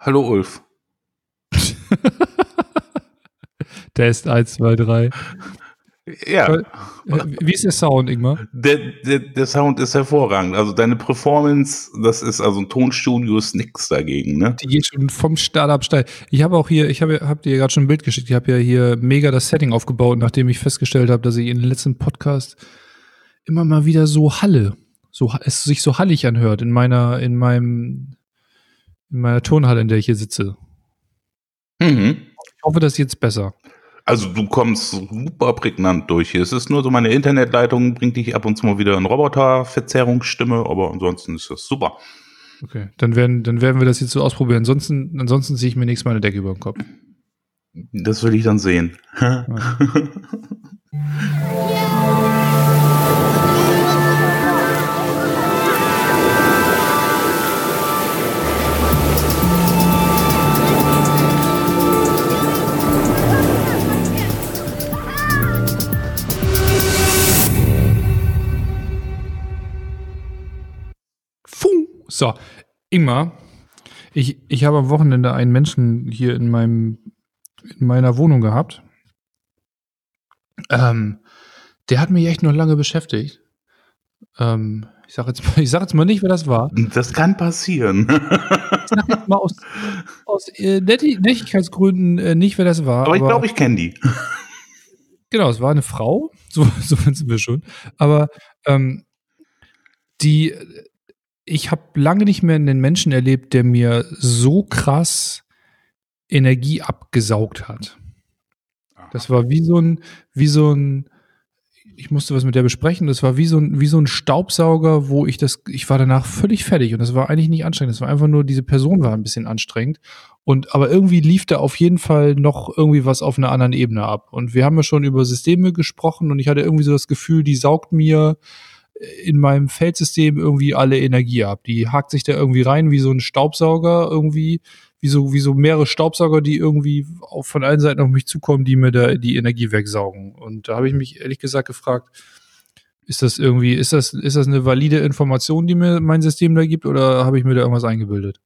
Hallo Ulf. Test 1, 2, 3. Ja. Äh, Wie ist der Sound, Ingmar? Der, der, der Sound ist hervorragend. Also deine Performance, das ist also ein Tonstudio ist nix dagegen, ne? Die geht schon vom Start ab steil. Ich habe auch hier, ich habe hab dir gerade schon ein Bild geschickt. Ich habe ja hier mega das Setting aufgebaut, nachdem ich festgestellt habe, dass ich in den letzten Podcast immer mal wieder so Halle, so es sich so hallig anhört in meiner, in meinem, in meiner Turnhalle, in der ich hier sitze. Mhm. Ich hoffe, das ist jetzt besser. Also du kommst super prägnant durch hier. Es ist nur so, meine Internetleitung bringt dich ab und zu mal wieder in Roboterverzerrungsstimme, aber ansonsten ist das super. Okay, dann werden, dann werden wir das jetzt so ausprobieren. Ansonsten, ansonsten ziehe ich mir nächstes Mal eine Decke über den Kopf. Das will ich dann sehen. Fuh. So, Ingmar, ich, ich habe am Wochenende einen Menschen hier in meinem, in meiner Wohnung gehabt. Ähm, der hat mich echt noch lange beschäftigt. Ähm, ich sage jetzt, mal- ich sag jetzt mal nicht, wer das war. Das kann passieren. Ich sag jetzt mal aus, aus äh, Netti- Nettigkeitsgründen äh, nicht, wer das war. Aber ich glaube, ich kenne die. Genau, es war eine Frau, so, so sind wir schon. Aber ähm, die, ich habe lange nicht mehr einen Menschen erlebt, der mir so krass Energie abgesaugt hat. Das war wie so ein, wie so ein, ich musste was mit der besprechen, das war wie so ein, wie so ein Staubsauger, wo ich das, ich war danach völlig fertig und das war eigentlich nicht anstrengend, das war einfach nur, diese Person war ein bisschen anstrengend und, aber irgendwie lief da auf jeden Fall noch irgendwie was auf einer anderen Ebene ab und wir haben ja schon über Systeme gesprochen und ich hatte irgendwie so das Gefühl, die saugt mir in meinem Feldsystem irgendwie alle Energie ab. Die hakt sich da irgendwie rein wie so ein Staubsauger irgendwie, wie so, wie so mehrere Staubsauger, die irgendwie auf, von allen Seiten auf mich zukommen, die mir da die Energie wegsaugen. Und da habe ich mich ehrlich gesagt gefragt, ist das irgendwie, ist das, ist das eine valide Information, die mir mein System da gibt, oder habe ich mir da irgendwas eingebildet?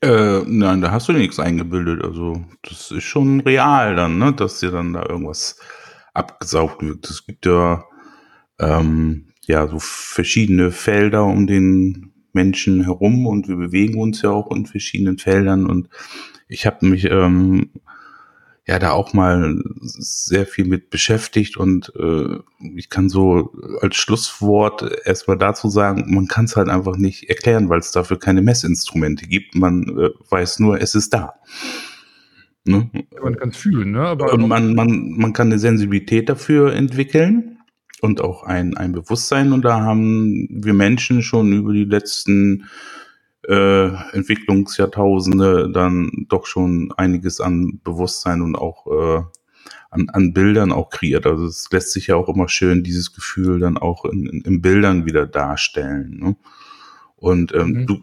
Äh, nein, da hast du nichts eingebildet. Also, das ist schon real dann, ne, dass dir dann da irgendwas abgesaugt wird. Es gibt ja, ähm, ja, so verschiedene Felder um den Menschen herum und wir bewegen uns ja auch in verschiedenen Feldern und ich habe mich ähm, ja da auch mal sehr viel mit beschäftigt und äh, ich kann so als Schlusswort erstmal dazu sagen, man kann es halt einfach nicht erklären, weil es dafür keine Messinstrumente gibt. Man äh, weiß nur, es ist da. Ne? Man kann es fühlen, ne? Aber Und man, man, man kann eine Sensibilität dafür entwickeln und auch ein, ein Bewusstsein. Und da haben wir Menschen schon über die letzten äh, Entwicklungsjahrtausende dann doch schon einiges an Bewusstsein und auch äh, an, an Bildern auch kreiert. Also es lässt sich ja auch immer schön dieses Gefühl dann auch in, in, in Bildern wieder darstellen. Ne? Und ähm, Mhm. du,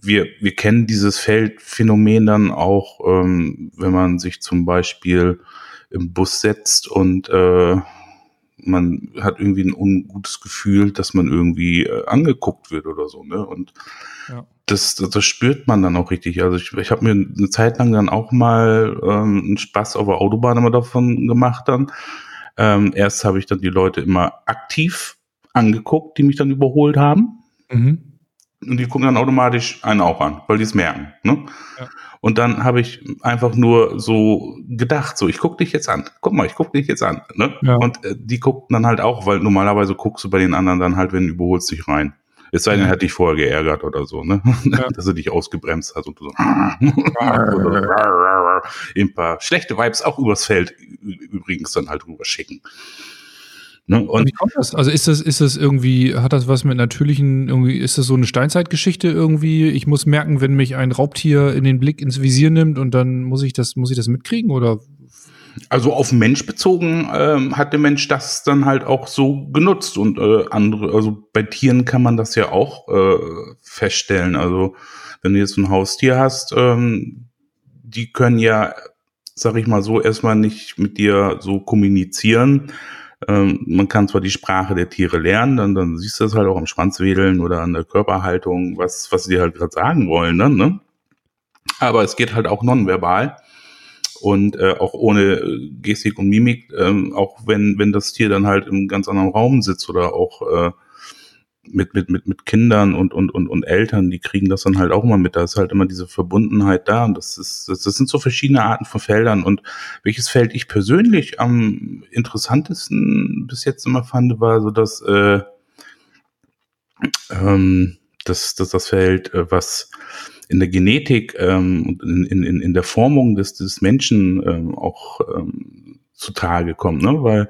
wir, wir kennen dieses Feldphänomen dann auch, ähm, wenn man sich zum Beispiel im Bus setzt und äh, man hat irgendwie ein ungutes Gefühl, dass man irgendwie äh, angeguckt wird oder so, ne? Und Ja. das, das, das spürt man dann auch richtig. Also ich, ich habe mir eine Zeit lang dann auch mal ähm, einen Spaß auf der Autobahn immer davon gemacht dann. Ähm, erst habe ich dann die Leute immer aktiv angeguckt, die mich dann überholt haben. Mhm. Und die gucken dann automatisch einen auch an, weil die es merken. Ne? Ja. Und dann habe ich einfach nur so gedacht, so, ich guck dich jetzt an. Guck mal, ich guck dich jetzt an. Ne? Ja. Und äh, die guckten dann halt auch, weil normalerweise guckst du bei den anderen dann halt, wenn du überholst dich rein. Es sei denn, er hat dich vorher geärgert oder so, ne? Ja. Dass er dich ausgebremst hat und so ein paar schlechte Vibes auch übers Feld übrigens dann halt rüber schicken. Ne? Und wie kommt das? Also ist das, ist das irgendwie, hat das was mit natürlichen, irgendwie, ist das so eine Steinzeitgeschichte irgendwie? Ich muss merken, wenn mich ein Raubtier in den Blick ins Visier nimmt und dann muss ich das, muss ich das mitkriegen oder? Also auf Mensch bezogen ähm, hat der Mensch das dann halt auch so genutzt und äh, andere, also bei Tieren kann man das ja auch äh, feststellen. Also wenn du jetzt ein Haustier hast, ähm, die können ja, sag ich mal so, erstmal nicht mit dir so kommunizieren. Ähm, man kann zwar die Sprache der Tiere lernen, dann, dann siehst du das halt auch am Schwanzwedeln oder an der Körperhaltung, was, was sie halt gerade sagen wollen, dann, ne? Aber es geht halt auch nonverbal und äh, auch ohne Gestik und Mimik, äh, auch wenn, wenn das Tier dann halt im ganz anderen Raum sitzt oder auch äh, mit, mit, mit, mit Kindern und, und, und, und Eltern, die kriegen das dann halt auch immer mit. Da ist halt immer diese Verbundenheit da. Und das ist, das, das sind so verschiedene Arten von Feldern. Und welches Feld ich persönlich am interessantesten bis jetzt immer fand, war so das, äh, ähm, das, das, das Feld, äh, was in der Genetik ähm, und in, in, in der Formung des, des Menschen ähm, auch ähm, zutage kommt, ne? Weil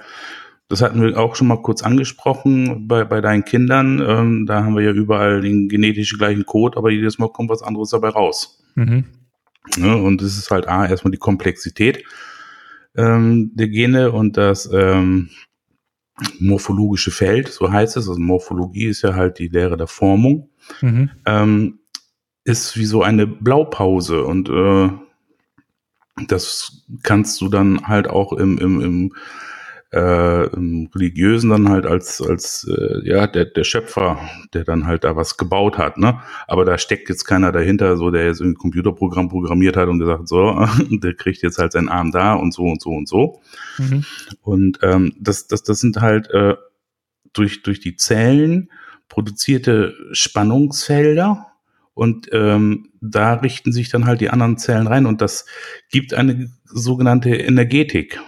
das hatten wir auch schon mal kurz angesprochen bei, bei deinen Kindern. Ähm, da haben wir ja überall den genetisch gleichen Code, aber jedes Mal kommt was anderes dabei raus. Mhm. Ja, und das ist halt A, erstmal die Komplexität ähm, der Gene und das ähm, morphologische Feld, so heißt es. Also Morphologie ist ja halt die Lehre der Formung. Mhm. Ähm, ist wie so eine Blaupause und äh, das kannst du dann halt auch im, im, im äh, Religiösen dann halt als, als äh, ja, der, der Schöpfer, der dann halt da was gebaut hat, ne? Aber da steckt jetzt keiner dahinter, so der jetzt ein Computerprogramm programmiert hat und gesagt, so, der kriegt jetzt halt seinen Arm da und so und so und so. Mhm. Und ähm, das, das, das sind halt äh, durch, durch die Zellen produzierte Spannungsfelder, und ähm, da richten sich dann halt die anderen Zellen rein und das gibt eine sogenannte Energetik.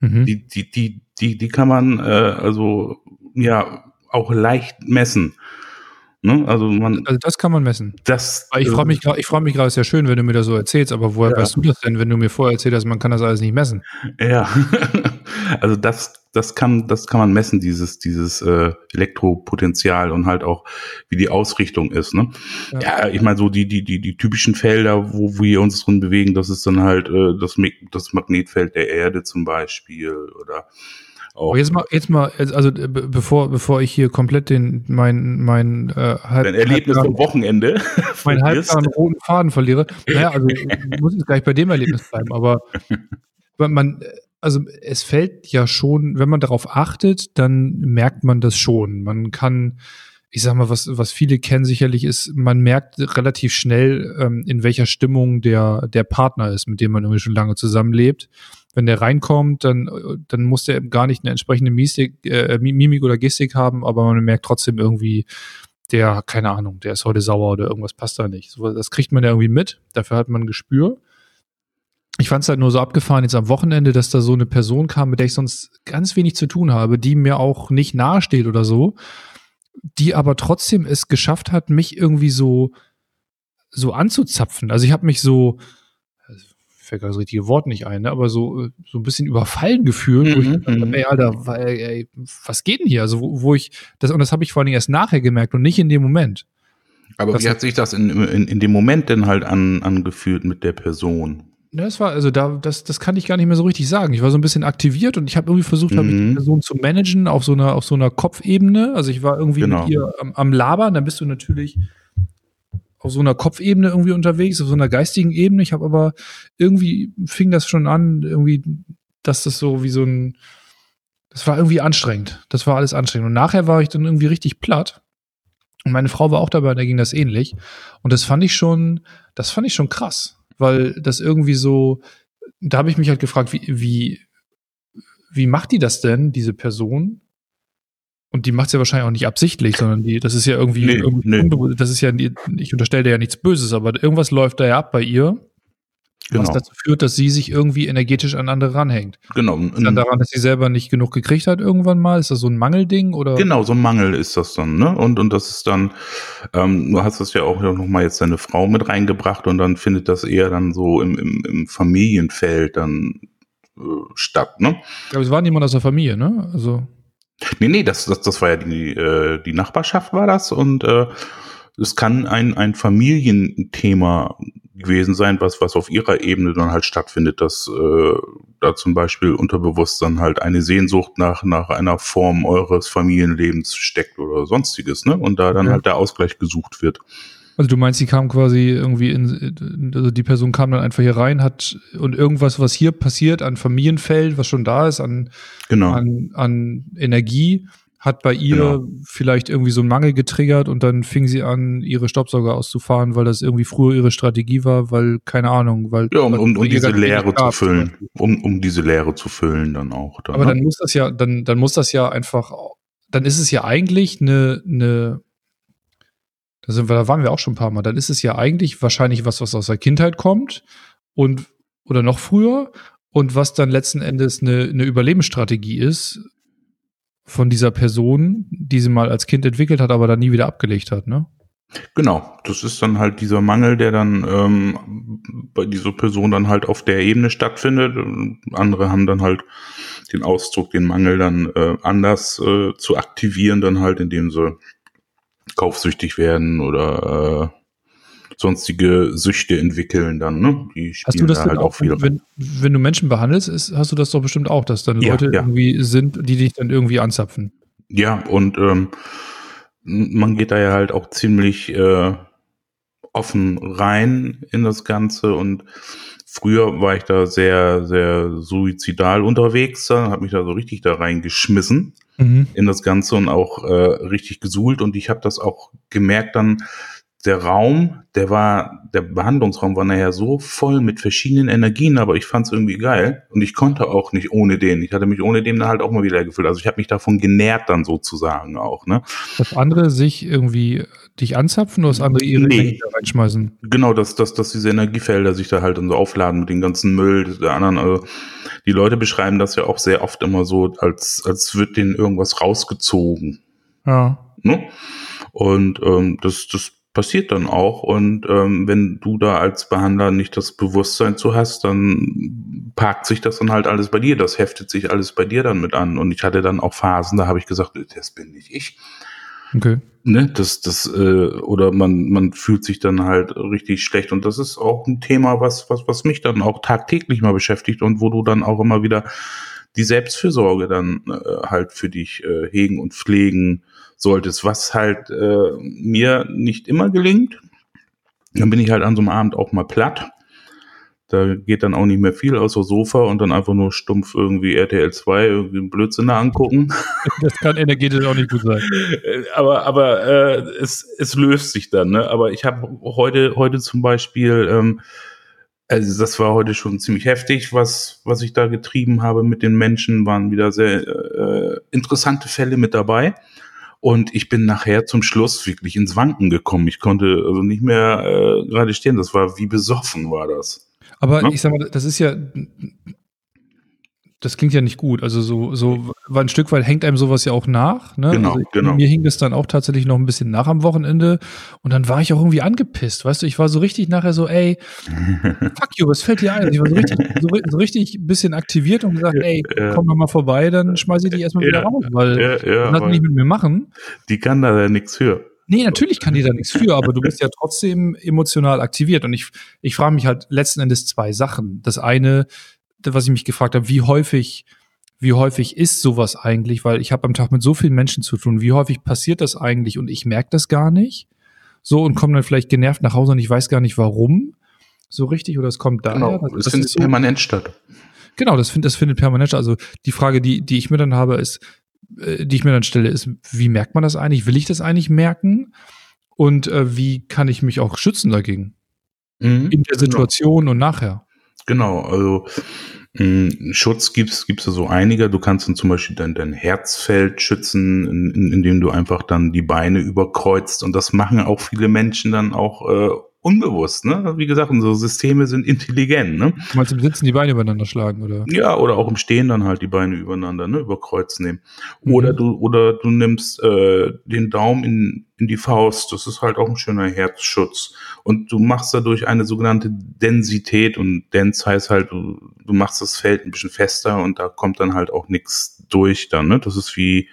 Mhm. Die, die, die, die, die kann man äh, also ja auch leicht messen. Ne? Also man. Also das kann man messen. Das. Ich freue mich, ich freue mich gerade sehr schön, wenn du mir das so erzählst. Aber woher ja. weißt du das denn, wenn du mir vorher erzählt hast, man kann das alles nicht messen? Ja, also das, das kann, das kann man messen, dieses, dieses äh, Elektropotenzial und halt auch, wie die Ausrichtung ist. Ne? Ja, ja ich meine so die, die, die, die typischen Felder, wo wir uns drin bewegen, das ist dann halt äh, das, das Magnetfeld der Erde zum Beispiel oder auch. Jetzt mal, jetzt mal, also bevor, bevor ich hier komplett den mein mein äh, halb, Dein Erlebnis vom Wochenende, mein halbgaren roten Faden verliere. Naja, also muss jetzt gleich bei dem Erlebnis bleiben, aber man, also es fällt ja schon, wenn man darauf achtet, dann merkt man das schon. Man kann, ich sag mal, was, was viele kennen sicherlich ist, man merkt relativ schnell, ähm, in welcher Stimmung der, der Partner ist, mit dem man irgendwie schon lange zusammenlebt. Wenn der reinkommt, dann, dann muss der gar nicht eine entsprechende Mimik, äh, Mimik oder Gestik haben, aber man merkt trotzdem irgendwie, der, keine Ahnung, der ist heute sauer oder irgendwas passt da nicht. So, das kriegt man ja irgendwie mit, dafür hat man ein Gespür ich fand es halt nur so abgefahren jetzt am Wochenende, dass da so eine Person kam, mit der ich sonst ganz wenig zu tun habe, die mir auch nicht nahesteht oder so, die aber trotzdem es geschafft hat, mich irgendwie so so anzuzapfen. Also ich habe mich so fällt das richtige Wort nicht ein, ne? aber so so ein bisschen überfallen gefühlt, wo ich mhm, dachte, mhm. ey, Alter, ey, was geht denn hier? Also wo, wo ich das und das habe ich vor allen Dingen erst nachher gemerkt und nicht in dem Moment. Aber das wie hat sich das in, in, in dem Moment denn halt an, angefühlt mit der Person? Das war, also da, das, das kann ich gar nicht mehr so richtig sagen. Ich war so ein bisschen aktiviert und ich habe irgendwie versucht, mhm. die Person zu managen auf so einer, auf so einer Kopfebene. Also ich war irgendwie genau. mit ihr am, am Labern, dann bist du natürlich auf so einer Kopfebene irgendwie unterwegs, auf so einer geistigen Ebene. Ich habe aber irgendwie fing das schon an, irgendwie, dass das so wie so ein, das war irgendwie anstrengend. Das war alles anstrengend. Und nachher war ich dann irgendwie richtig platt. Und meine Frau war auch dabei, da ging das ähnlich. Und das fand ich schon, das fand ich schon krass weil das irgendwie so, da habe ich mich halt gefragt, wie, wie, wie macht die das denn, diese Person? Und die macht es ja wahrscheinlich auch nicht absichtlich, sondern die, das ist ja irgendwie, nee, irgendwie nee. das ist ja, ich unterstelle dir ja nichts Böses, aber irgendwas läuft da ja ab bei ihr. Genau. Was dazu führt, dass sie sich irgendwie energetisch an andere ranhängt. Genau. Ist dann daran, dass sie selber nicht genug gekriegt hat irgendwann mal? Ist das so ein Mangelding oder? Genau, so ein Mangel ist das dann, ne? Und, und das ist dann, ähm, du hast das ja auch noch mal jetzt deine Frau mit reingebracht und dann findet das eher dann so im, im, im Familienfeld dann äh, statt, ne? Aber es war niemand aus der Familie, ne? Also. Nee, nee, das, das, das war ja die, äh, die Nachbarschaft war das und äh, es kann ein, ein Familienthema gewesen sein, was, was auf ihrer Ebene dann halt stattfindet, dass äh, da zum Beispiel unterbewusst dann halt eine Sehnsucht nach, nach einer Form eures Familienlebens steckt oder sonstiges, ne? Und da dann ja. halt der Ausgleich gesucht wird. Also du meinst, sie kam quasi irgendwie in, also die Person kam dann einfach hier rein, hat und irgendwas, was hier passiert an Familienfeld, was schon da ist, an, genau. an, an Energie, hat bei ihr Genau. vielleicht irgendwie so einen Mangel getriggert und dann fing sie an, ihre Staubsauger auszufahren, weil das irgendwie früher ihre Strategie war, weil, keine Ahnung, weil. Ja, um, um, um diese Leere zu füllen. Um, um diese Leere zu füllen dann auch. Dann, Aber ne? dann muss das ja, dann, dann muss das ja einfach, dann ist es ja eigentlich eine, eine, da sind wir, da waren wir auch schon ein paar Mal, dann ist es ja eigentlich wahrscheinlich was, was aus der Kindheit kommt und, oder noch früher und was dann letzten Endes eine, eine Überlebensstrategie ist von dieser Person, die sie mal als Kind entwickelt hat, aber dann nie wieder abgelegt hat, ne? Genau, das ist dann halt dieser Mangel, der dann ähm, bei dieser Person dann halt auf der Ebene stattfindet. Andere haben dann halt den Ausdruck, den Mangel dann äh, anders äh, zu aktivieren, dann halt, indem sie kaufsüchtig werden oder äh, sonstige Süchte entwickeln dann, ne? Die Hast du spielen das da halt auch, auch viel. wenn, wenn du Menschen behandelst, ist, hast du das doch bestimmt auch, dass dann Ja, Leute ja. irgendwie sind, die dich dann irgendwie anzapfen? Ja, und ähm, man geht da ja halt auch ziemlich äh, offen rein in das Ganze und früher war ich da sehr, sehr suizidal unterwegs, habe mich da so richtig da reingeschmissen Mhm. in das Ganze und auch äh, richtig gesuhlt und ich habe das auch gemerkt dann, der Raum, der war, der Behandlungsraum war nachher so voll mit verschiedenen Energien, aber ich fand es irgendwie geil und ich konnte auch nicht ohne den. Ich hatte mich ohne den dann halt auch mal wieder gefüllt. Also ich habe mich davon genährt dann sozusagen auch, ne? Dass andere sich irgendwie dich anzapfen oder dass andere ihre Nee. Energie da reinschmeißen? Genau, dass, dass, dass diese Energiefelder sich da halt dann so aufladen mit dem ganzen Müll der anderen. Also die Leute beschreiben das ja auch sehr oft immer so, als, als wird denen irgendwas rausgezogen. Ja. Ne? Und ähm, das, das passiert dann auch. Und ähm, wenn du da als Behandler nicht das Bewusstsein zu hast, dann parkt sich das dann halt alles bei dir. Das heftet sich alles bei dir dann mit an. Und ich hatte dann auch Phasen, da habe ich gesagt, das bin nicht ich. Okay. Ne, das, das, äh, oder man, man fühlt sich dann halt richtig schlecht. Und das ist auch ein Thema, was, was, was mich dann auch tagtäglich mal beschäftigt und wo du dann auch immer wieder die Selbstfürsorge dann äh, halt für dich äh, hegen und pflegen solltest, was halt äh, mir nicht immer gelingt. Dann bin ich halt an so einem Abend auch mal platt. Da geht dann auch nicht mehr viel außer Sofa und dann einfach nur stumpf irgendwie RTL 2 irgendwie einen Blödsinn angucken. Das kann energetisch auch nicht gut sein. Äh, aber aber äh, es, es löst sich dann. Ne? Aber ich habe heute heute zum Beispiel, ähm, also das war heute schon ziemlich heftig, was was ich da getrieben habe mit den Menschen, waren wieder sehr äh, interessante Fälle mit dabei. Und ich bin nachher zum Schluss wirklich ins Wanken gekommen. Ich konnte also nicht mehr äh, gerade stehen. Das war wie besoffen war das. Aber Ne? ich sag mal, das ist ja, das klingt ja nicht gut. Also so, so, ein Stück weit hängt einem sowas ja auch nach. Ne? Genau, also genau. Mir hing das dann auch tatsächlich noch ein bisschen nach am Wochenende und dann war ich auch irgendwie angepisst. Weißt du, ich war so richtig nachher so, ey, fuck you, was fällt dir ein? Ich war so richtig, so, so richtig ein bisschen aktiviert und gesagt, ey, Ja. komm doch mal vorbei, dann schmeiß ich dich erstmal wieder Ja, raus, weil ja, ja, das nicht mit mir machen. die kann da ja nichts für. Nee, natürlich kann die da nichts für, aber du bist ja trotzdem emotional aktiviert. Und ich, ich frage mich halt letzten Endes zwei Sachen. Das eine, was ich mich gefragt habe, wie häufig, wie häufig ist sowas eigentlich? Weil ich habe am Tag mit so vielen Menschen zu tun. Wie häufig passiert das eigentlich und ich merke das gar nicht? So und komme dann vielleicht genervt nach Hause und ich weiß gar nicht warum. So richtig oder es kommt daher. Genau, Das- das findet so- permanent statt. Genau, das, find, das findet permanent statt. Also die Frage, die, die ich mir dann habe, ist, äh, die ich mir dann stelle, ist, wie merkt man das eigentlich? Will ich das eigentlich merken? Und äh, wie kann ich mich auch schützen dagegen? Mhm. In der Situation und nachher. Genau, also mh, Schutz gibt's gibt's ja so einige. Du kannst dann zum Beispiel dein, dein Herzfeld schützen, in, in, indem du einfach dann die Beine überkreuzt. Und das machen auch viele Menschen dann auch äh, unbewusst. Ne? Wie gesagt, unsere Systeme sind intelligent. Ne? Du meinst im Sitzen die Beine übereinander schlagen, oder? Ja, oder auch im Stehen dann halt die Beine übereinander, ne, über Kreuz nehmen. Mhm. Oder du, oder du nimmst äh, den Daumen in, in die Faust. Das ist halt auch ein schöner Herzschutz. Und du machst dadurch eine sogenannte Densität und Dens heißt halt, du, du machst das Feld ein bisschen fester und da kommt dann halt auch nichts durch dann, ne? Das ist wie,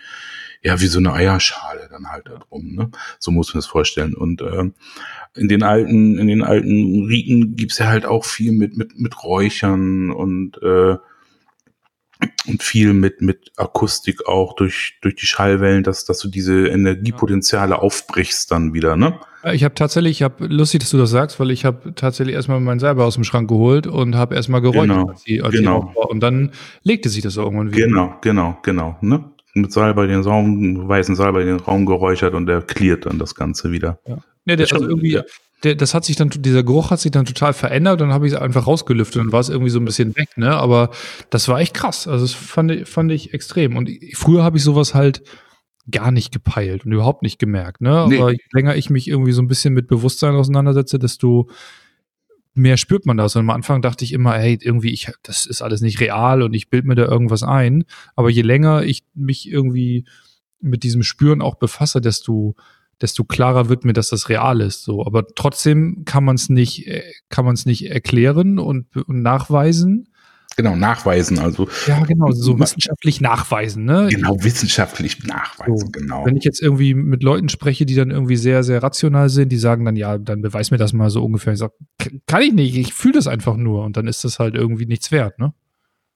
ja, wie so eine Eierschale dann halt da drum, ne? So muss man es vorstellen. Und ähm, in den alten, in den alten Riten gibt's ja halt auch viel mit, mit, mit Räuchern und äh, und viel mit, mit Akustik auch durch, durch die Schallwellen, dass, dass du diese Energiepotenziale aufbrichst dann wieder, ne? Äh, Ich habe tatsächlich, ich habe lustig, dass du das sagst, weil ich habe tatsächlich erstmal meinen selber aus dem Schrank geholt und habe erstmal geräuchert, Genau, als sie, als genau. war. Und dann legte sich das irgendwann wieder. Genau, genau, genau, ne? Mit Salbei den Raum, weißen Salbei den Raum geräuchert und der cleart dann das Ganze wieder. Ja, ja der, also irgendwie, ja. der, das hat sich dann, dieser Geruch hat sich dann total verändert und dann habe ich es einfach rausgelüftet und war es irgendwie so ein bisschen weg, ne? Aber das war echt krass. Also das fand ich, fand ich extrem. Und früher habe ich sowas halt gar nicht gepeilt und überhaupt nicht gemerkt, ne? Nee. Aber je länger ich mich irgendwie so ein bisschen mit Bewusstsein auseinandersetze, desto mehr spürt man das. Und am Anfang dachte ich immer, hey, irgendwie, ich, das ist alles nicht real und ich bild mir da irgendwas ein. Aber je länger ich mich irgendwie mit diesem Spüren auch befasse, desto, desto klarer wird mir, dass das real ist. So, aber trotzdem kann man es nicht, äh, kann man es nicht erklären und, und nachweisen. Genau, nachweisen, also. Ja, genau, so wissenschaftlich nachweisen, ne? Genau, wissenschaftlich nachweisen, so, genau. Wenn ich jetzt irgendwie mit Leuten spreche, die dann irgendwie sehr, sehr rational sind, die sagen dann, ja, dann beweis mir das mal so ungefähr. Ich sage, kann ich nicht, ich fühle das einfach nur und dann ist das halt irgendwie nichts wert, ne?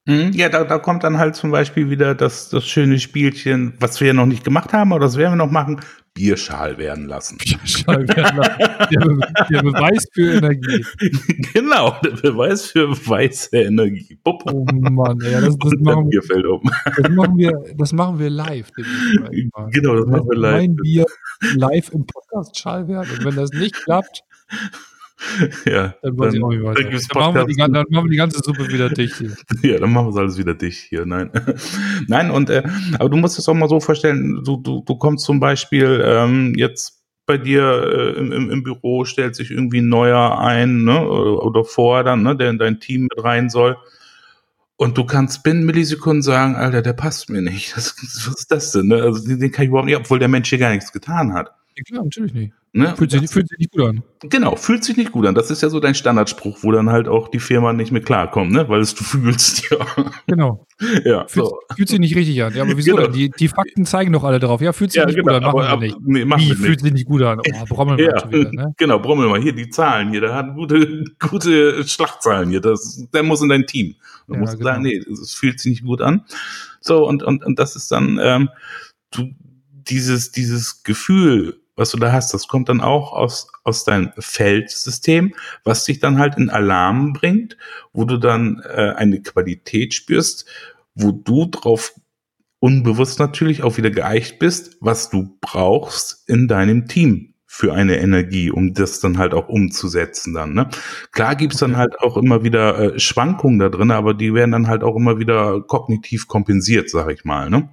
Mhm, ja, da, da kommt dann halt zum Beispiel wieder das, das schöne Spielchen, was wir ja noch nicht gemacht haben, aber das werden wir noch machen. Bierschal werden lassen. Bierschal werden lassen. Der, der, Beweis für Energie. Genau, der Beweis für weiße Energie. Pup. Oh Mann, ja, das, das, machen, Bier fällt um. das, machen wir, das machen wir live. Genau, das machen wir live. Mein Bier live im Podcast schal werden. Und wenn das nicht klappt, ja. Dann, dann, weiter. Dann, machen wir die, dann machen wir die ganze Suppe wieder dicht hier. ja, dann machen wir es alles wieder dicht hier. Nein. Nein, und äh, aber du musst es auch mal so vorstellen, du, du, du kommst zum Beispiel ähm, jetzt bei dir äh, im, im Büro, stellt sich irgendwie ein neuer ein, ne? Oder, oder vor dann, ne, der in dein Team mit rein soll. Und du kannst binnen Millisekunden sagen, Alter, der passt mir nicht. Das, was ist das denn? Ne? Also den kann ich überhaupt nicht, obwohl der Mensch hier gar nichts getan hat. Ja, klar, natürlich nicht. Ne? Fühlt, sich, fühlt sich nicht gut an. Genau, fühlt sich nicht gut an. Das ist ja so dein Standardspruch, wo dann halt auch die Firma nicht mehr klarkommt, ne? Weil es du fühlst, ja. Genau. Ja, fühlt, so. fühlt sich nicht richtig an. Ja, aber wieso genau. denn? Die, die Fakten zeigen doch alle darauf. Ja, fühlt sich ja, nicht genau, gut an, machen aber, wir nicht. Nee, machen Wie, fühlt sich nicht gut an? Oh, Brommel ja, mal wieder, ne? Genau, Brommel mal. Hier, die Zahlen hier, der hat gute, gute Schlachtzahlen hier. Das, der muss in dein Team. Du ja, musst genau. sagen, nee, es fühlt sich nicht gut an. So, und, und, und das ist dann, ähm, du, dieses, dieses Gefühl, was du da hast, das kommt dann auch aus, aus deinem Feldsystem, was dich dann halt in Alarm bringt, wo du dann äh, eine Qualität spürst, wo du drauf unbewusst natürlich auch wieder geeicht bist, was du brauchst in deinem Team für eine Energie, um das dann halt auch umzusetzen dann. Ne? Klar gibt's dann halt auch immer wieder äh, Schwankungen da drin, aber die werden dann halt auch immer wieder kognitiv kompensiert, sag ich mal. Ne?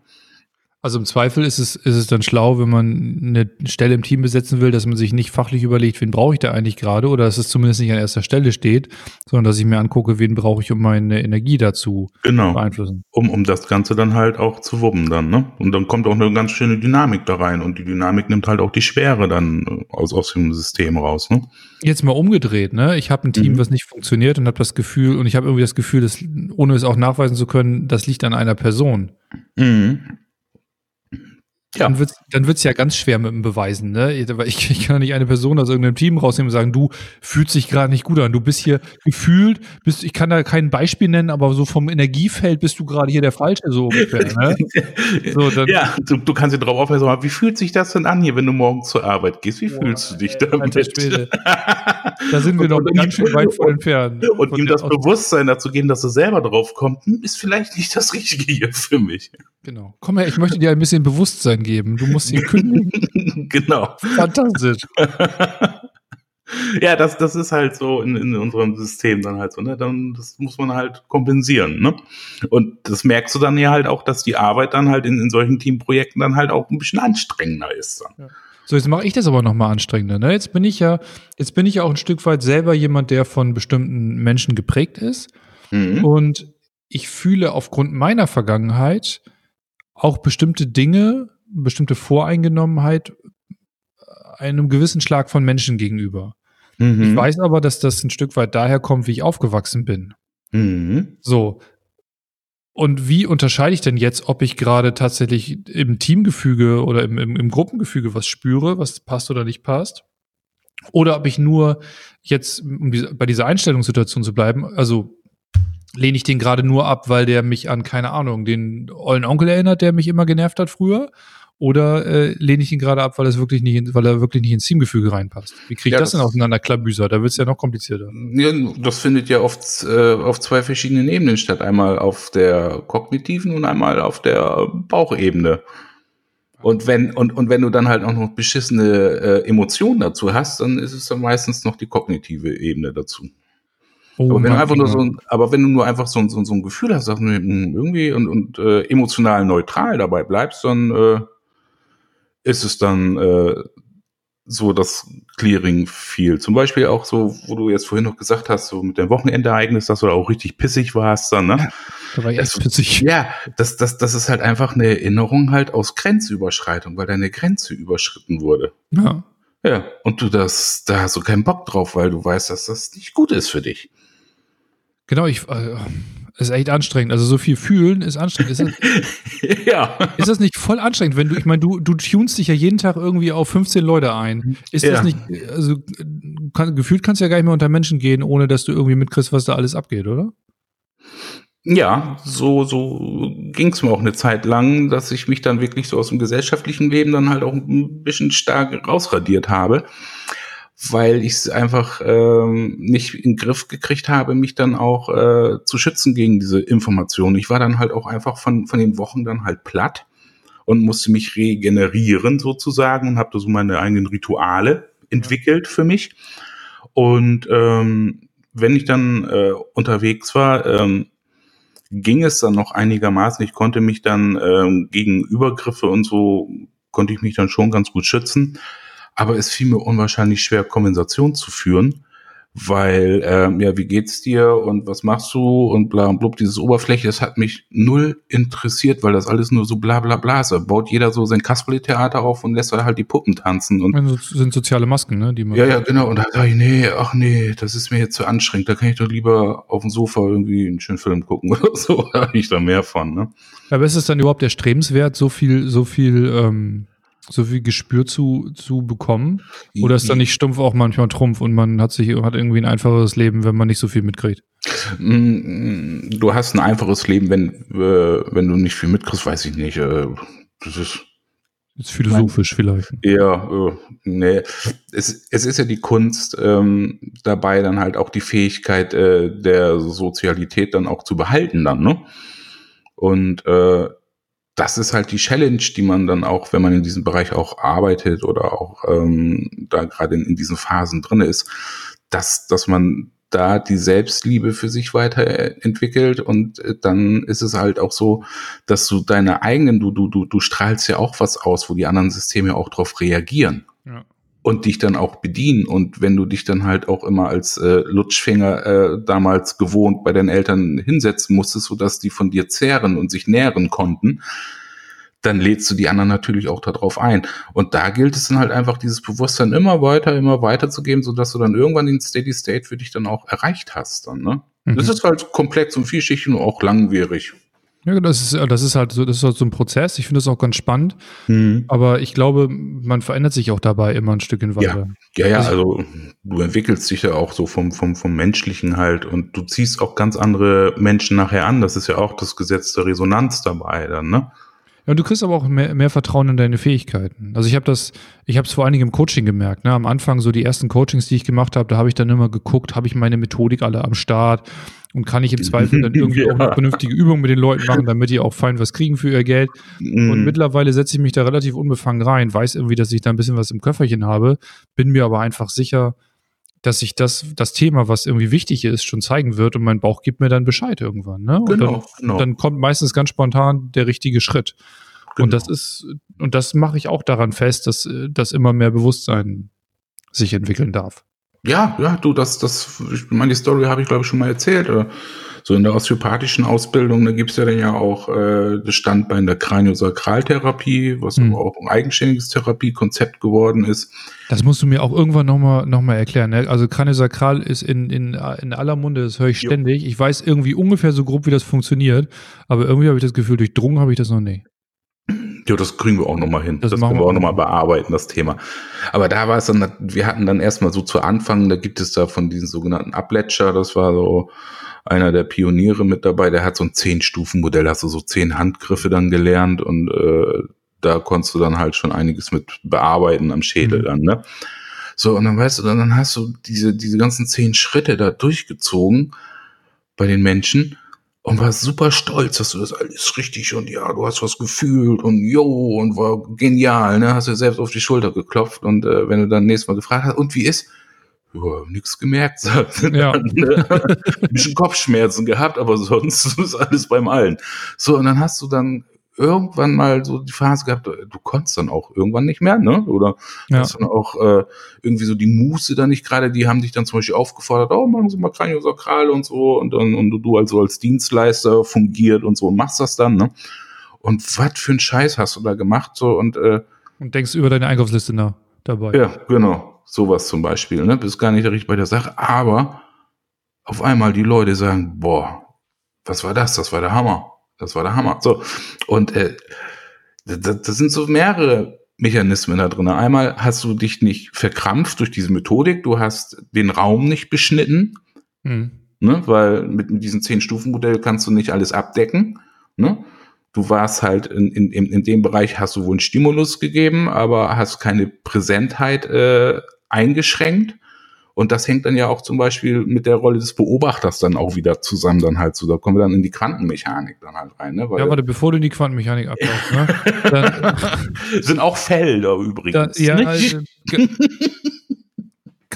Also im Zweifel ist es, ist es dann schlau, wenn man eine Stelle im Team besetzen will, dass man sich nicht fachlich überlegt, wen brauche ich da eigentlich gerade oder dass es zumindest nicht an erster Stelle steht, sondern dass ich mir angucke, wen brauche ich, um meine Energie dazu genau. beeinflussen. Um, um das Ganze dann halt auch zu wubben dann, ne? Und dann kommt auch eine ganz schöne Dynamik da rein und die Dynamik nimmt halt auch die Schwere dann äh, aus, aus dem System raus, ne? Jetzt mal umgedreht, ne? Ich habe ein Team, mhm. was nicht funktioniert und habe das Gefühl, und ich habe irgendwie das Gefühl, dass, ohne es auch nachweisen zu können, das liegt an einer Person. Mhm. Ja. Dann wird dann wird's ja ganz schwer mit dem Beweisen, ne? Ich, ich kann nicht eine Person aus irgendeinem Team rausnehmen und sagen, du fühlst dich gerade nicht gut an. Du bist hier gefühlt, bist, ich kann da kein Beispiel nennen, aber so vom Energiefeld bist du gerade hier der Falsche, so ungefähr. Ne? so, dann, ja, du, du kannst dir drauf aufmerksam machen, wie fühlt sich das denn an hier, wenn du morgen zur Arbeit gehst? Wie ja, fühlst du dich damit? da sind wir noch ganz schön weit von entfernt. Und ihm das Bewusstsein dazu geben, dass er selber drauf kommt, hm, ist vielleicht nicht das Richtige hier für mich. Genau. Komm her, ich möchte dir ein bisschen Bewusstsein geben. Du musst ihn kündigen. genau. Fantastisch. ja, das, das ist halt so in, in unserem System dann halt so, ne? Dann, das muss man halt kompensieren, ne? Und das merkst du dann ja halt auch, dass die Arbeit dann halt in, in solchen Teamprojekten dann halt auch ein bisschen anstrengender ist dann. Ja. So, jetzt mache ich das aber nochmal anstrengender. Ne? Jetzt bin ich ja, jetzt bin ich ja auch ein Stück weit selber jemand, der von bestimmten Menschen geprägt ist. Mhm. Und ich fühle aufgrund meiner Vergangenheit auch bestimmte Dinge, bestimmte Voreingenommenheit einem gewissen Schlag von Menschen gegenüber. Mhm. Ich weiß aber, dass das ein Stück weit daher kommt, wie ich aufgewachsen bin. Mhm. So. Und wie unterscheide ich denn jetzt, ob ich gerade tatsächlich im Teamgefüge oder im, im, im Gruppengefüge was spüre, was passt oder nicht passt? Oder ob ich nur jetzt, um bei dieser Einstellungssituation zu bleiben, also lehne ich den gerade nur ab, weil der mich an, keine Ahnung, den ollen Onkel erinnert, der mich immer genervt hat früher? Oder äh, lehne ich ihn gerade ab, weil, es wirklich nicht in, weil er wirklich nicht ins Teamgefüge reinpasst? Wie kriege ich Ja, das, denn das- auseinander, Klabüser? Da wird es ja noch komplizierter. Ja, das findet ja oft äh, auf zwei verschiedenen Ebenen statt. Einmal auf der kognitiven und einmal auf der Bauchebene. Und wenn, und, und wenn du dann halt auch noch beschissene äh, Emotionen dazu hast, dann ist es dann meistens noch die kognitive Ebene dazu. Oh, Aber wenn, du einfach nur so ein, aber wenn du nur einfach so, ein- so, so ein Gefühl hast, dass du hm, irgendwie und, und äh, emotional neutral dabei bleibst, dann äh, ist es dann äh, so das Clearing viel. Zum Beispiel auch so, wo du jetzt vorhin noch gesagt hast, so mit dem Wochenendereignis, dass du auch richtig pissig warst dann, ne? Da war ich Das- witzig. Ja, das, das, das ist halt einfach eine Erinnerung halt aus Grenzüberschreitung, weil deine Grenze überschritten wurde. Ja. Ja, und du das, da hast du keinen Bock drauf, weil du weißt, dass das nicht gut ist für dich. Genau, ich, äh, ist echt anstrengend. Also so viel fühlen ist anstrengend. Ist das, ja. ist das nicht voll anstrengend, wenn du, ich meine, du, du tunst dich ja jeden Tag irgendwie auf 15 Leute ein. Ist das Ja. nicht, also kann, gefühlt kannst du ja gar nicht mehr unter Menschen gehen, ohne dass du irgendwie mitkriegst, was da alles abgeht, oder? Ja, so, so ging's mir auch eine Zeit lang, dass ich mich dann wirklich so aus dem gesellschaftlichen Leben dann halt auch ein bisschen stark rausradiert habe, weil ich es einfach ähm, nicht in den Griff gekriegt habe, mich dann auch äh, zu schützen gegen diese Informationen. Ich war dann halt auch einfach von, von den Wochen dann halt platt und musste mich regenerieren sozusagen und habe da so meine eigenen Rituale entwickelt für mich. Und ähm, wenn ich dann äh, unterwegs war, ähm, ging es dann noch einigermaßen. Ich konnte mich dann ähm, gegen Übergriffe und so, konnte ich mich dann schon ganz gut schützen. Aber es fiel mir unwahrscheinlich schwer, Konversation zu führen, weil, ähm, ja, wie geht's dir und was machst du und bla und blub, dieses Oberfläche, das hat mich null interessiert, weil das alles nur so bla bla bla ist. Da baut jeder so sein Kasperle-Theater auf und lässt da halt die Puppen tanzen und Das sind soziale Masken, ne? Die man ja, ja, genau. Und da sage ich, nee, ach nee, das ist mir jetzt zu anstrengend. Da kann ich doch lieber auf dem Sofa irgendwie einen schönen Film gucken oder so. Da habe ich da mehr von, ne? Aber ist es dann überhaupt erstrebenswert, so viel, so viel, ähm, so viel Gespür zu, zu bekommen? Oder ist dann nicht stumpf auch manchmal Trumpf und man hat sich, hat irgendwie ein einfacheres Leben, wenn man nicht so viel mitkriegt? Mm, Du hast ein einfaches Leben, wenn, äh, wenn du nicht viel mitkriegst, weiß ich nicht. Äh, das ist Jetzt philosophisch vielleicht. eher, äh, nee. Es, es ist ja die Kunst, ähm, dabei dann halt auch die Fähigkeit äh, der Sozialität dann auch zu behalten dann, ne? Und äh, das ist halt die Challenge, die man dann auch, wenn man in diesem Bereich auch arbeitet oder auch ähm, da gerade in, in diesen Phasen drin ist, dass, dass man da die Selbstliebe für sich weiterentwickelt und äh, dann ist es halt auch so, dass du deine eigenen, du, du, du, du strahlst ja auch was aus, wo die anderen Systeme auch drauf reagieren Ja. Und dich dann auch bedienen. Und wenn du dich dann halt auch immer als äh, Lutschfinger äh, damals gewohnt bei deinen Eltern hinsetzen musstest, sodass die von dir zehren und sich nähren konnten, dann lädst du die anderen natürlich auch darauf ein. Und da gilt es dann halt einfach, dieses Bewusstsein immer weiter, immer weiter zu geben, sodass du dann irgendwann den Steady State für dich dann auch erreicht hast. Dann, ne? Mhm. Das ist halt komplex und vielschichtig und auch langwierig. Ja, das ist, das ist halt so, das ist halt so ein Prozess. Ich finde das auch ganz spannend. Aber ich glaube, man verändert sich auch dabei immer ein Stückchen weiter. Ja, ja, Also- also du entwickelst dich ja auch so vom, vom, vom Menschlichen halt und du ziehst auch ganz andere Menschen nachher an. Das ist ja auch das Gesetz der Resonanz dabei dann, ne? Ja, und du kriegst aber auch mehr, mehr Vertrauen in deine Fähigkeiten. Also ich habe das, ich habe es vor allen Dingen im Coaching gemerkt. Ne? Am Anfang so die ersten Coachings, die ich gemacht habe, da habe ich dann immer geguckt, habe ich meine Methodik alle am Start und kann ich im Zweifel dann irgendwie Ja. auch eine vernünftige Übung mit den Leuten machen, damit die auch fein was kriegen für ihr Geld. Und Mhm. mittlerweile setze ich mich da relativ unbefangen rein, weiß irgendwie, dass ich da ein bisschen was im Köfferchen habe, bin mir aber einfach sicher, dass sich das, das Thema, was irgendwie wichtig ist, schon zeigen wird und mein Bauch gibt mir dann Bescheid irgendwann. Ne? Und Genau, dann, genau. dann kommt meistens ganz spontan der richtige Schritt. Und Genau. das ist, und das mache ich auch daran fest, dass, dass immer mehr Bewusstsein sich entwickeln darf. Ja, ja, du, das, das, ich meine, die Story habe ich, glaube ich, schon mal erzählt. Oder so in der osteopathischen Ausbildung, da gibt's ja dann ja auch äh, das Standbein der Kraniosakraltherapie, was Hm. aber auch ein eigenständiges Therapiekonzept geworden ist. Das musst du mir auch irgendwann nochmal noch mal erklären. Ne? Also Kraniosakral ist in, in, in aller Munde, das höre ich Jo. ständig. Ich weiß irgendwie ungefähr so grob, wie das funktioniert, aber irgendwie habe ich das Gefühl, durchdrungen habe ich das noch nicht. Ja, das kriegen wir auch nochmal hin. Das Das, können wir auch nochmal noch. bearbeiten, das Thema. Aber da war es dann, wir hatten dann erstmal so zu Anfang, da gibt es da von diesen sogenannten Abletscher, das war so einer der Pioniere mit dabei, der hat so ein Zehn-Stufen-Modell, hast du so zehn Handgriffe dann gelernt und äh, da konntest du dann halt schon einiges mit bearbeiten am Schädel Mhm. dann, ne? So, und dann weißt du, dann, hast du diese, diese ganzen zehn Schritte da durchgezogen bei den Menschen und war super stolz, dass du das alles richtig und ja, du hast was gefühlt und jo und war genial, ne? Hast dir selbst auf die Schulter geklopft und äh, wenn du dann nächstes Mal gefragt hast, und wie ist? Ja, nix gemerkt, sagt er Ja. dann, ne? Ein bisschen Kopfschmerzen gehabt, aber sonst ist alles beim Allen. So, und dann hast du dann irgendwann mal so die Phase gehabt, du konntest dann auch irgendwann nicht mehr, ne? Oder Ja. hast dann auch äh, irgendwie so die Muße da nicht gerade, die haben dich dann zum Beispiel aufgefordert, oh, machen Sie mal Kraniosakral und so und dann und du also als Dienstleister fungiert und so und machst das dann, ne? Und was für ein Scheiß hast du da gemacht so und äh, Und denkst über deine Einkaufsliste nach dabei. ja, genau, sowas zum Beispiel, ne? Bist gar nicht richtig bei der Sache, aber auf einmal die Leute sagen, boah, was war das? Das war der Hammer. Das war der Hammer. So. Und äh, das, das sind so mehrere Mechanismen da drin. Einmal hast du dich nicht verkrampft durch diese Methodik, du hast den Raum nicht beschnitten, Mhm. ne? weil mit, mit diesem Zehn-Stufen-Modell kannst du nicht alles abdecken. Ne? Du warst halt in, in, in dem Bereich, hast du wohl einen Stimulus gegeben, aber hast keine Präsentheit äh, eingeschränkt. Und das hängt dann ja auch zum Beispiel mit der Rolle des Beobachters dann auch wieder zusammen dann halt so. Da kommen wir dann in die Quantenmechanik dann halt rein. Ne? Weil Ja, warte, bevor du in die Quantenmechanik abtauchst, ne? Dann, sind auch Felder da, übrigens. ja, nicht? also,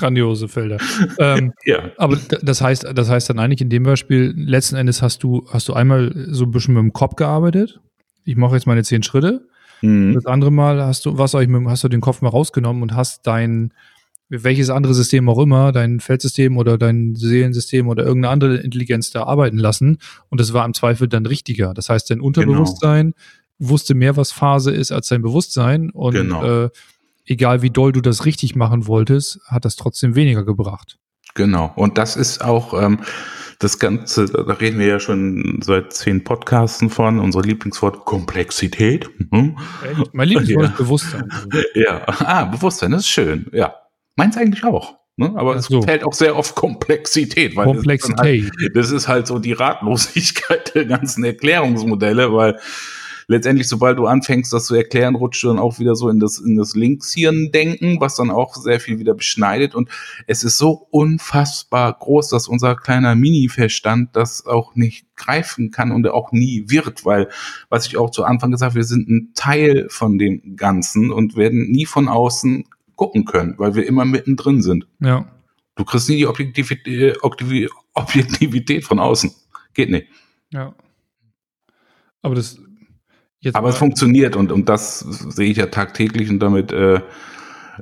grandiose Felder. Ähm, ja, aber das heißt, das heißt dann eigentlich in dem Beispiel, letzten Endes hast du, hast du einmal so ein bisschen mit dem Kopf gearbeitet. Ich mache jetzt meine zehn Schritte. Mhm. Das andere Mal hast du, was mit, dem- hast du den Kopf mal rausgenommen und hast dein, welches andere System auch immer, dein Feldsystem oder dein Seelensystem oder irgendeine andere Intelligenz da arbeiten lassen. Und das war im Zweifel dann richtiger. Das heißt, dein Unterbewusstsein wusste mehr, was Phase ist, als dein Bewusstsein. Und Genau. äh, egal wie doll du das richtig machen wolltest, hat das trotzdem weniger gebracht. Genau. Und das ist auch ähm, das Ganze, da reden wir ja schon seit zehn Podcasten von, unser Lieblingswort Komplexität. Mhm. Mein Lieblingswort Ja. ist Bewusstsein. Ja, ah, Bewusstsein, das ist schön. Ja, meins eigentlich auch. Ne? Aber es so. fällt auch sehr oft Komplexität. Weil Das ist, Komplexität. halt, das ist halt so die Ratlosigkeit der ganzen Erklärungsmodelle, weil letztendlich, sobald du anfängst, das zu erklären, rutscht du dann auch wieder so in das, in das Linkshirn-Denken, was dann auch sehr viel wieder beschneidet. Und es ist so unfassbar groß, dass unser kleiner Mini-Verstand das auch nicht greifen kann und auch nie wird, weil, was ich auch zu Anfang gesagt habe, wir sind ein Teil von dem Ganzen und werden nie von außen gucken können, weil wir immer mittendrin sind. Ja. Du kriegst nie die Objektivität, Objektiv- Objektivität von außen. Geht nicht. Ja. Aber das jetzt Aber es funktioniert und, und das sehe ich ja tagtäglich und damit äh,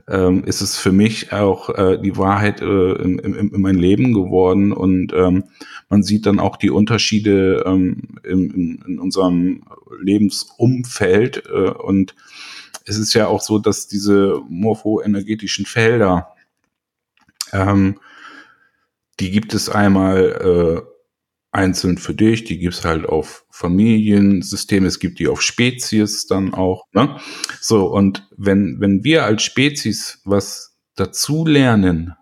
ähm, ist es für mich auch äh, die Wahrheit äh, in, in, in mein Leben geworden und ähm, man sieht dann auch die Unterschiede ähm, in, in, in unserem Lebensumfeld äh, und es ist ja auch so, dass diese morphoenergetischen Felder ähm, die gibt es einmal äh, einzeln für dich, die gibt's halt auf Familiensysteme, es gibt die auf Spezies dann auch, ne? So, und wenn, wenn wir als Spezies was dazu lernen,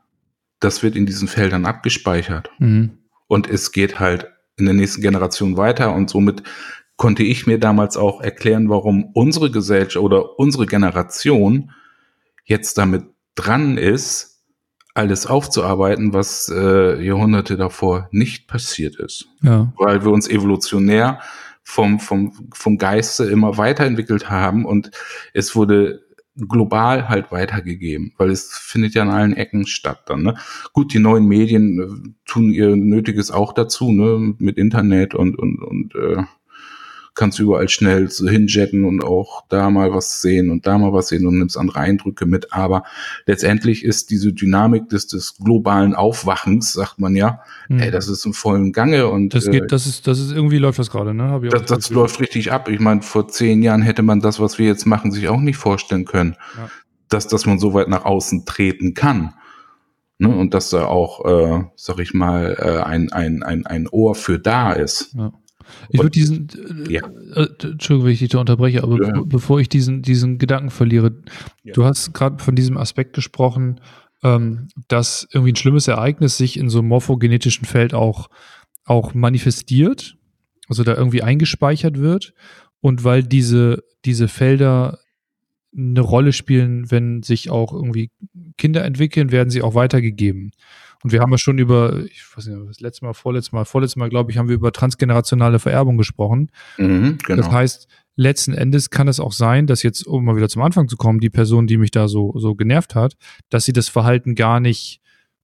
das wird in diesen Feldern abgespeichert. Mhm. Und es geht halt in der nächsten Generation weiter und somit konnte ich mir damals auch erklären, warum unsere Gesellschaft oder unsere Generation jetzt damit dran ist, alles aufzuarbeiten, was äh, Jahrhunderte davor nicht passiert ist. Ja. Weil wir uns evolutionär vom, vom, vom Geiste immer weiterentwickelt haben und es wurde global halt weitergegeben, weil es findet ja an allen Ecken statt dann. Ne? Gut, die neuen Medien äh, tun ihr Nötiges auch dazu, ne? mit Internet und, und, und äh, kannst überall schnell so hinjetten und auch da mal was sehen und da mal was sehen und nimmst andere Eindrücke mit. Aber letztendlich ist diese Dynamik des, des globalen Aufwachens, sagt man ja, Mhm. ey, das ist im vollen Gange und Das äh, geht, das ist, das ist irgendwie läuft das gerade, ne? Das, das läuft richtig ab. Ich meine, vor zehn Jahren hätte man das, was wir jetzt machen, sich auch nicht vorstellen können, Ja. dass, dass man so weit nach außen treten kann. Ne? Und dass da auch, äh, sag ich mal, äh, ein, ein, ein, ein Ohr für da ist. Ja. Ich würde diesen, äh, Ja. äh, Entschuldigung, wenn ich dich da unterbreche, aber Ja. be- bevor ich diesen, diesen Gedanken verliere, Ja. du hast gerade von diesem Aspekt gesprochen, ähm, dass irgendwie ein schlimmes Ereignis sich in so einem morphogenetischen Feld auch, auch manifestiert, also da irgendwie eingespeichert wird. und weil diese, diese Felder eine Rolle spielen, wenn sich auch irgendwie Kinder entwickeln, werden sie auch weitergegeben. Und wir haben ja schon über, ich weiß nicht, das letzte Mal, vorletztes Mal, vorletztes Mal, glaube ich, haben wir über transgenerationale Vererbung gesprochen. Mhm, genau. Das heißt, letzten Endes kann es auch sein, dass jetzt, um mal wieder zum Anfang zu kommen, die Person, die mich da so, so genervt hat, dass sie das Verhalten gar nicht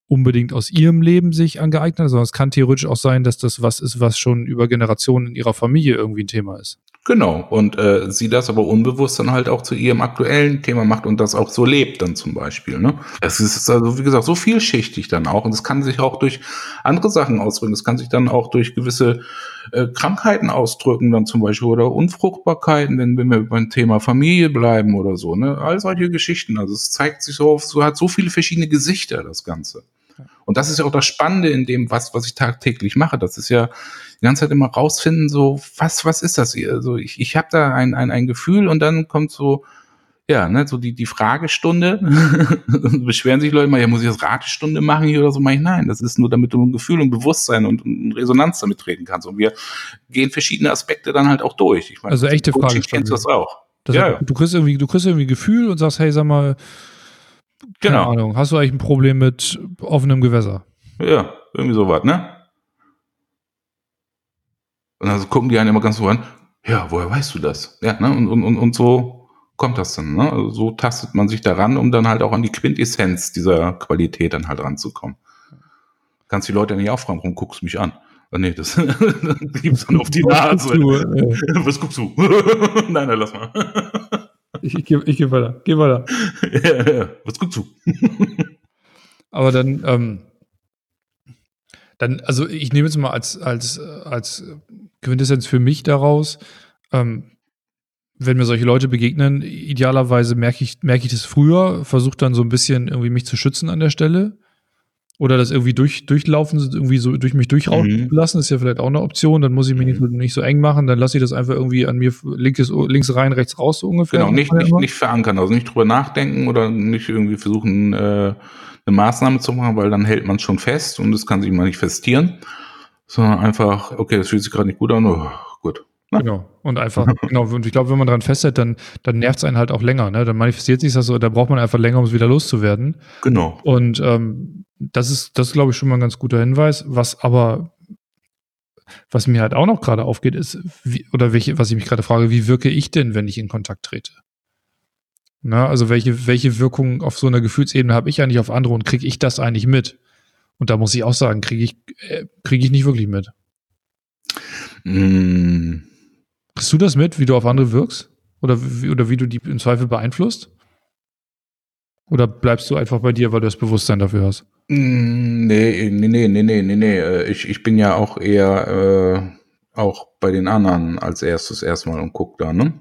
unbedingt aus ihrem Leben sich angeeignet hat, sondern es kann theoretisch auch sein, dass das was ist, was schon über Generationen in ihrer Familie irgendwie ein Thema ist. Genau, und äh, sie das aber unbewusst dann halt auch zu ihrem aktuellen Thema macht und das auch so lebt dann zum Beispiel. Ne? Es ist also, wie gesagt, so vielschichtig dann auch und es kann sich auch durch andere Sachen ausdrücken. Es kann sich dann auch durch gewisse äh, Krankheiten ausdrücken dann zum Beispiel oder Unfruchtbarkeiten, wenn, wenn wir beim Thema Familie bleiben oder so. Ne? All solche Geschichten. Also es zeigt sich so auf, so hat so viele verschiedene Gesichter, das Ganze. Und das ist ja auch das Spannende in dem, was, was ich tagtäglich mache. Das ist ja die ganze Zeit immer rausfinden, so, was, was ist das hier? Also ich, ich habe da ein, ein, ein Gefühl und dann kommt so, ja, ne, so die, die Fragestunde. Beschweren sich Leute mal, ja, muss ich das Ratestunde machen hier oder so? Mach ich, nein, das ist nur, damit du ein Gefühl und Bewusstsein und, und Resonanz damit treten kannst. Und wir gehen verschiedene Aspekte dann halt auch durch. Ich meine, also echte Frage. Kennst du das auch? Das ja, heißt, du kriegst irgendwie, du kriegst irgendwie Gefühl und sagst, hey, sag mal, keine genau. Ahnung, hast du eigentlich ein Problem mit offenem Gewässer? Ja, irgendwie sowas, ne? Und dann gucken die einen immer ganz so an, ja, woher weißt du das? Ja, ne? Und, und, und so kommt das dann, ne? Also so tastet man sich daran, um dann halt auch an die Quintessenz dieser Qualität dann halt ranzukommen. Kannst die Leute nicht auffragen, warum guckst du mich an? Oh, nee, das gibt's dann auf die Nase. Was guckst du? nein, nein, lass mal. Ich, ich, ich gehe weiter. Geh weiter. Ja, ja, was guckst du? Aber dann, ähm, dann, also ich nehme jetzt mal als, als, als Quintessenz für mich daraus, ähm, wenn mir solche Leute begegnen, idealerweise merke ich, merke ich das früher, versuche dann so ein bisschen irgendwie mich zu schützen an der Stelle oder das irgendwie durch, durchlaufen, irgendwie so durch mich durchrauschen mhm. lassen, ist ja vielleicht auch eine Option. Dann muss ich mich nicht, mhm. nicht so eng machen, dann lasse ich das einfach irgendwie an mir linkes, links rein, rechts raus, so ungefähr. Genau, nicht, nicht, nicht verankern, also nicht drüber nachdenken oder nicht irgendwie versuchen, äh, eine Maßnahme zu machen, weil dann hält man es schon fest und es kann sich mal nicht festieren. Sondern einfach, okay, das fühlt sich gerade nicht gut an, oh, gut. Na? Genau. Und einfach, genau, und ich glaube, wenn man daran festhält, dann, dann nervt es einen halt auch länger, ne? Dann manifestiert sich das so, da braucht man einfach länger, um es wieder loszuwerden. Genau. Und ähm, das ist, das glaube ich, schon mal ein ganz guter Hinweis. Was aber, was mir halt auch noch gerade aufgeht, ist, wie, oder welche, was ich mich gerade frage, wie wirke ich denn, wenn ich in Kontakt trete? Na, also welche, welche Wirkung auf so einer Gefühlsebene habe ich eigentlich auf andere und kriege ich das eigentlich mit? Und da muss ich auch sagen, kriege ich, äh, kriege ich nicht wirklich mit. Mm. Kriegst du das mit, wie du auf andere wirkst? Oder wie, oder wie du die im Zweifel beeinflusst? Oder bleibst du einfach bei dir, weil du das Bewusstsein dafür hast? Mm, nee, nee, nee, nee, nee, nee, nee. Äh, ich, ich bin ja auch eher äh, auch bei den anderen als erstes erstmal und guck da, ne?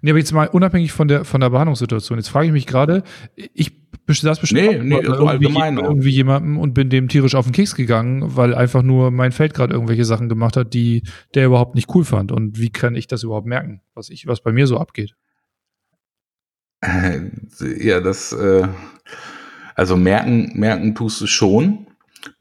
Nee, aber jetzt mal unabhängig von der, von der Behandlungssituation. Jetzt frage ich mich gerade, ich saß bestimmt nee, nee, so allgemein irgendwie, irgendwie jemandem und bin dem tierisch auf den Keks gegangen, weil einfach nur mein Feld gerade irgendwelche Sachen gemacht hat, die der überhaupt nicht cool fand. Und wie kann ich das überhaupt merken, was ich, was bei mir so abgeht? Äh, ja, das, äh, also merken, merken tust du schon.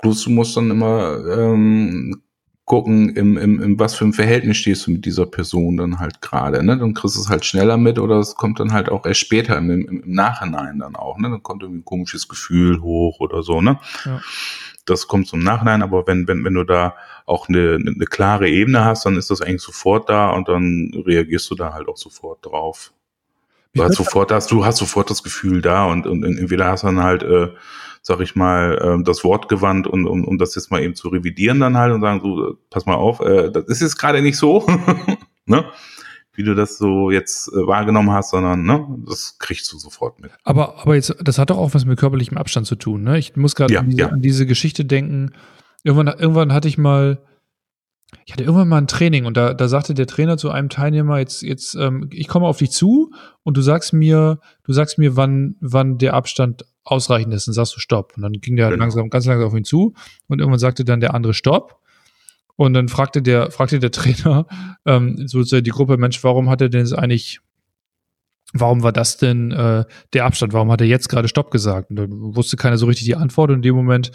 Bloß du musst dann immer ähm, gucken, im, im, im was für ein Verhältnis stehst du mit dieser Person dann halt gerade. Ne? Dann kriegst du es halt schneller mit oder es kommt dann halt auch erst später im, im, im Nachhinein dann auch. Ne? Dann kommt irgendwie ein komisches Gefühl hoch oder so. Ne? Ja. Das kommt zum Nachhinein, aber wenn, wenn, wenn du da auch eine, eine klare Ebene hast, dann ist das eigentlich sofort da und dann reagierst du da halt auch sofort drauf. Du hast sofort, hast, du hast sofort das Gefühl da und, und entweder hast du dann halt, äh, sag ich mal, äh, das Wort gewandt und um, um das jetzt mal eben zu revidieren dann halt und sagen so, pass mal auf, äh, das ist jetzt gerade nicht so, ne? wie du das so jetzt äh, wahrgenommen hast, sondern ne, das kriegst du sofort mit. Aber, aber jetzt, das hat doch auch was mit körperlichem Abstand zu tun. Ne? Ich muss gerade ja, an, ja. an, diese Geschichte denken. Irgendwann, irgendwann hatte ich mal ich hatte irgendwann mal ein Training und da, da sagte der Trainer zu einem Teilnehmer, jetzt, jetzt, ähm, ich komme auf dich zu und du sagst mir, du sagst mir, wann, wann der Abstand ausreichend ist, und sagst du Stopp. Und dann ging der genau. langsam, ganz langsam auf ihn zu und irgendwann sagte dann der andere Stopp. Und dann fragte der, fragte der Trainer, ähm, so die Gruppe, Mensch, warum hat er denn eigentlich, warum war das denn äh, der Abstand? Warum hat er jetzt gerade Stopp gesagt? Und dann wusste keiner so richtig die Antwort und in dem Moment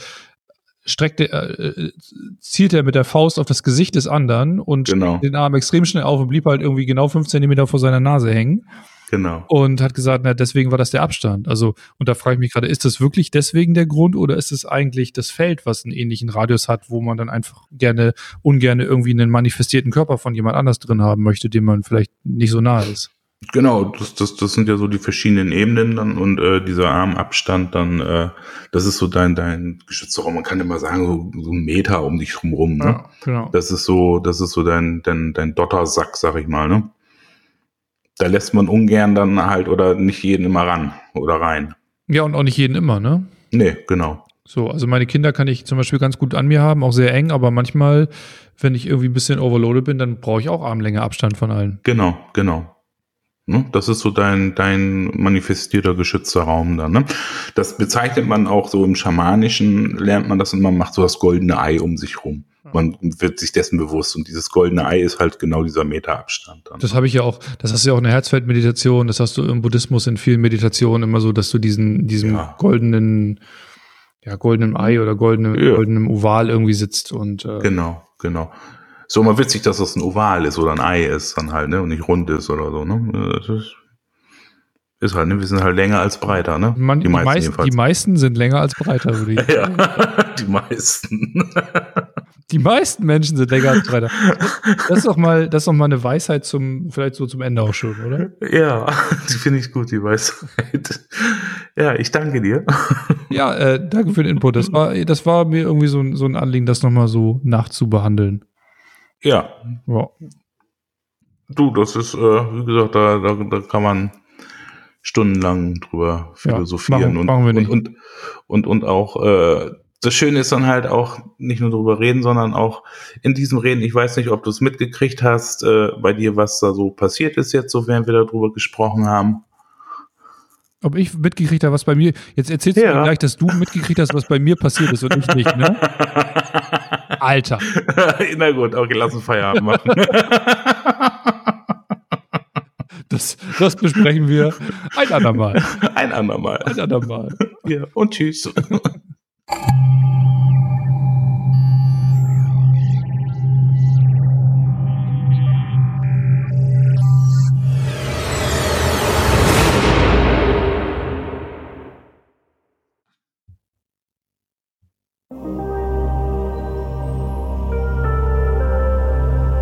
streckte, äh, zielte er mit der Faust auf das Gesicht des anderen und Genau. den Arm extrem schnell auf und blieb halt irgendwie genau fünf Zentimeter vor seiner Nase hängen Genau. und hat gesagt, na, deswegen war das der Abstand. Also, und da frage ich mich gerade, ist das wirklich deswegen der Grund oder ist es eigentlich das Feld, was einen ähnlichen Radius hat, wo man dann einfach gerne, ungerne irgendwie einen manifestierten Körper von jemand anders drin haben möchte, dem man vielleicht nicht so nahe ist? Genau, das, das, das sind ja so die verschiedenen Ebenen dann und äh, dieser Armabstand dann, äh, das ist so dein, dein geschützter Raum. Man kann immer sagen, so, so ein Meter um dich drumherum. Ne? genau. Das ist so, das ist so dein, dein, dein Dottersack, sag ich mal, ne? Da lässt man ungern dann halt oder nicht jeden immer ran oder rein. Ja, und auch nicht jeden immer, ne? Nee, genau. So, also meine Kinder kann ich zum Beispiel ganz gut an mir haben, auch sehr eng, aber manchmal, wenn ich irgendwie ein bisschen overloaded bin, dann brauche ich auch Armlänge Abstand von allen. Genau, genau. Ne? Das ist so dein, dein manifestierter, geschützter Raum dann. Ne? Das bezeichnet man auch so im Schamanischen, lernt man das und man macht so das goldene Ei um sich rum. Man wird sich dessen bewusst und dieses goldene Ei ist halt genau dieser Meterabstand. Dann. Das habe ich ja auch, das hast du ja auch in der Herzfeldmeditation, das hast du im Buddhismus in vielen Meditationen immer so, dass du diesen, diesem Ja. goldenen, ja, goldenen Ei oder goldenen, Ja. goldenem Oval irgendwie sitzt und äh, Genau, genau. So mal witzig, dass das ein Oval ist oder ein Ei ist dann halt, ne? Und nicht rund ist oder so, ne? Das ist, ist halt, ne? Wir sind halt länger als breiter, ne? man, die, meisten, jedenfalls. die meisten sind länger als breiter, würde ich ja, die meisten. Die meisten Menschen sind länger als breiter. Das ist doch mal, das ist doch mal eine Weisheit zum, vielleicht so zum Ende auch schon, oder? Ja, die finde ich gut, die Weisheit. Ja, ich danke dir. Ja, äh, danke für den Input. Das war, das war mir irgendwie so, ein- so ein Anliegen, das nochmal so nachzubehandeln. Ja, Ja. du, das ist, äh, wie gesagt, da, da, da kann man stundenlang drüber philosophieren machen- machen wir nicht. und, und, und, und auch, äh, das Schöne ist dann halt auch nicht nur drüber reden, sondern auch in diesem Reden, ich weiß nicht, ob du es mitgekriegt hast, äh, bei dir, was da so passiert ist jetzt, so während wir darüber gesprochen haben. Ob ich mitgekriegt habe, was bei mir, jetzt erzählst du Ja. mir gleich, dass du mitgekriegt hast, was bei mir passiert ist und ich nicht, ne? Alter. Na gut, okay, lass uns Feierabend machen. Das, das besprechen wir ein andermal. Ein andermal. Ein andermal. Ja, und tschüss.